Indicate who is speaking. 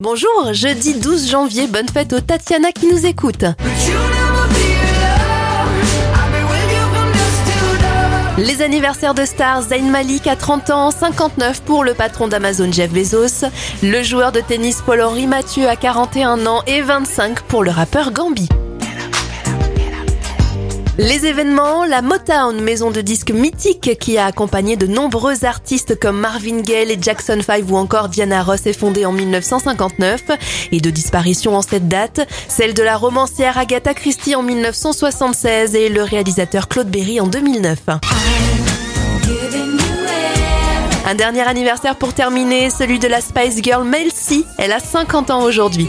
Speaker 1: Bonjour, jeudi 12 janvier, bonne fête aux Tatiana qui nous écoute. Les anniversaires de stars, Zayn Malik à 30 ans, 59 pour le patron d'Amazon Jeff Bezos, le joueur de tennis Paul-Henri Mathieu à 41 ans et 25 pour le rappeur Gambi. Les événements, la Motown, maison de disques mythique qui a accompagné de nombreux artistes comme Marvin Gaye et Jackson 5 ou encore Diana Ross est fondée en 1959 et de disparition en cette date, celle de la romancière Agatha Christie en 1976 et le réalisateur Claude Berry en 2009. Un dernier anniversaire pour terminer, celui de la Spice Girl Mel. Elle a 50 ans aujourd'hui.